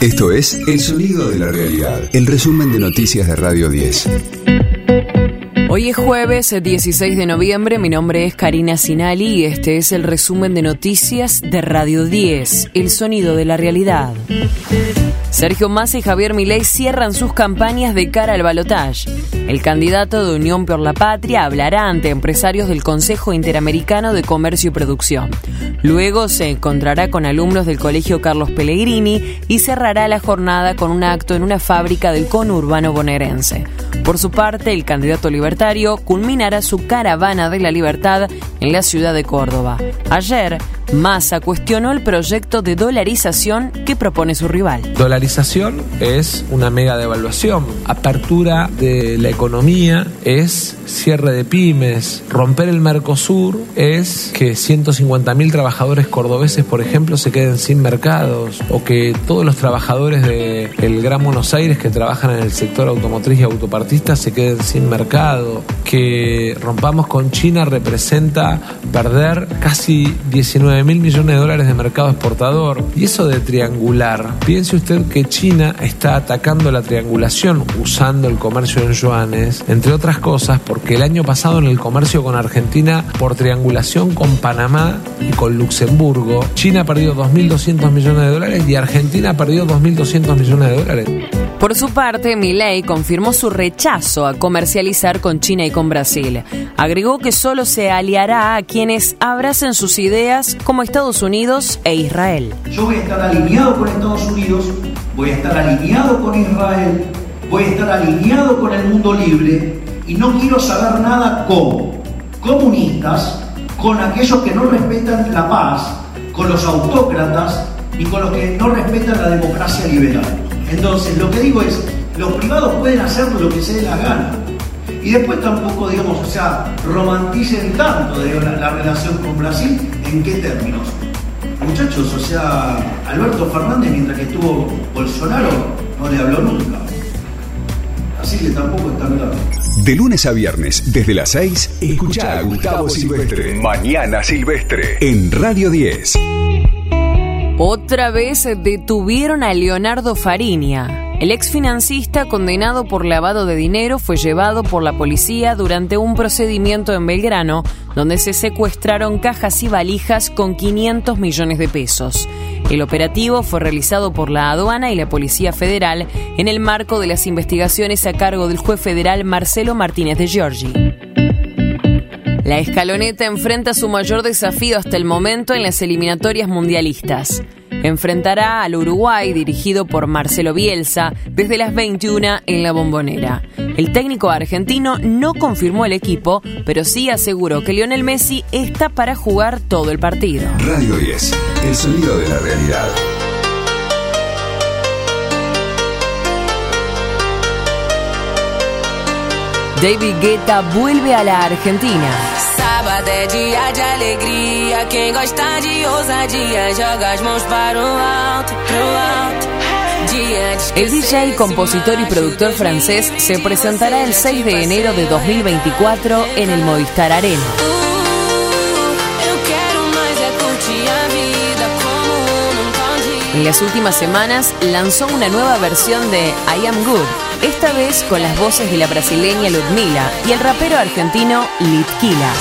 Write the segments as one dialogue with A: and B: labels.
A: Esto es El Sonido de la Realidad, el resumen de noticias de Radio 10.
B: Hoy es jueves 16 de noviembre, mi nombre es Karina Sinali y este es el resumen de noticias de Radio 10, El Sonido de la Realidad. Sergio Massa y Javier Milei cierran sus campañas de cara al balotaje. El candidato de Unión por la Patria hablará ante empresarios del Consejo Interamericano de Comercio y Producción. Luego se encontrará con alumnos del Colegio Carlos Pellegrini y cerrará la jornada con un acto en una fábrica del conurbano bonaerense. Por su parte, el candidato libertario culminará su caravana de la libertad en la ciudad de Córdoba. Ayer, Massa cuestionó el proyecto de dolarización que propone su rival.
C: Dolarización es una mega devaluación. Apertura de la economía es cierre de pymes. Romper el Mercosur es que 150.000 trabajadores cordobeses, por ejemplo, se queden sin mercados. O que todos los trabajadores del Gran Buenos Aires que trabajan en el sector automotriz y autopartista se queden sin mercado. Que rompamos con China representa perder casi 19 mil millones de dólares de mercado exportador. Y eso de triangular, piense usted que China está atacando la triangulación usando el comercio en yuanes, entre otras cosas porque el año pasado en el comercio con Argentina, por triangulación con Panamá y con Luxemburgo, China ha perdido 2.200 millones de dólares y Argentina ha perdido 2.200 millones de dólares.
B: Por su parte, Milei confirmó su rechazo a comercializar con China y con Brasil. Agregó que solo se aliará a quienes abracen sus ideas como Estados Unidos e Israel.
D: Yo voy a estar alineado con Estados Unidos, voy a estar alineado con Israel, voy a estar alineado con el mundo libre y no quiero saber nada con comunistas, con aquellos que no respetan la paz, con los autócratas y con los que no respetan la democracia liberal. Entonces, lo que digo es, los privados pueden hacer lo que se dé la gana. Y después tampoco, digamos, o sea, romanticen tanto la, relación con Brasil, ¿en qué términos? Muchachos, o sea, Alberto Fernández, mientras que estuvo Bolsonaro, no le habló nunca. Así que tampoco es tan grave.
A: De lunes a viernes, desde las 6, escucha a Gustavo Silvestre. Mañana Silvestre, en Radio 10.
B: Otra vez detuvieron a Leonardo Fariña. El ex financista condenado por lavado de dinero fue llevado por la policía durante un procedimiento en Belgrano, donde se secuestraron cajas y valijas con 500 millones de pesos. El operativo fue realizado por la aduana y la Policía Federal en el marco de las investigaciones a cargo del juez federal Marcelo Martínez de Giorgi. La escaloneta enfrenta su mayor desafío hasta el momento en las eliminatorias mundialistas. Enfrentará al Uruguay dirigido por Marcelo Bielsa desde las 21 en la bombonera. El técnico argentino no confirmó el equipo, pero sí aseguró que Lionel Messi está para jugar todo el partido.
A: Radio 10, el sonido de la realidad.
B: David Guetta vuelve a la Argentina.
E: Sábado é dia de. Quem gosta de joga as mãos para o alto, pro alto.
B: El DJ, compositor y productor francés se presentará el 6 de enero de 2024 en el Movistar Arena. En las últimas semanas lanzó una nueva versión de I Am Good, esta vez con las voces de la brasileña Ludmila y el rapero argentino Litquila.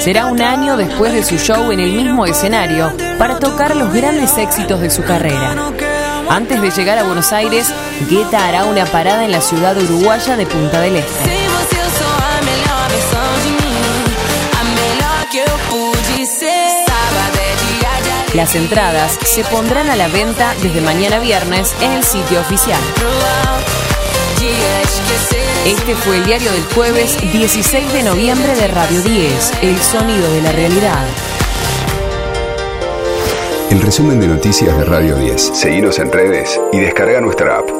B: Será un año después de su show en el mismo escenario para tocar los grandes éxitos de su carrera. Antes de llegar a Buenos Aires, Guetta hará una parada en la ciudad uruguaya de Punta del Este. Las entradas se pondrán a la venta desde mañana viernes en el sitio oficial. Este fue el diario del jueves 16 de noviembre de Radio 10, El Sonido de la Realidad.
A: El resumen de noticias de Radio 10. Seguimos en redes y descarga nuestra app.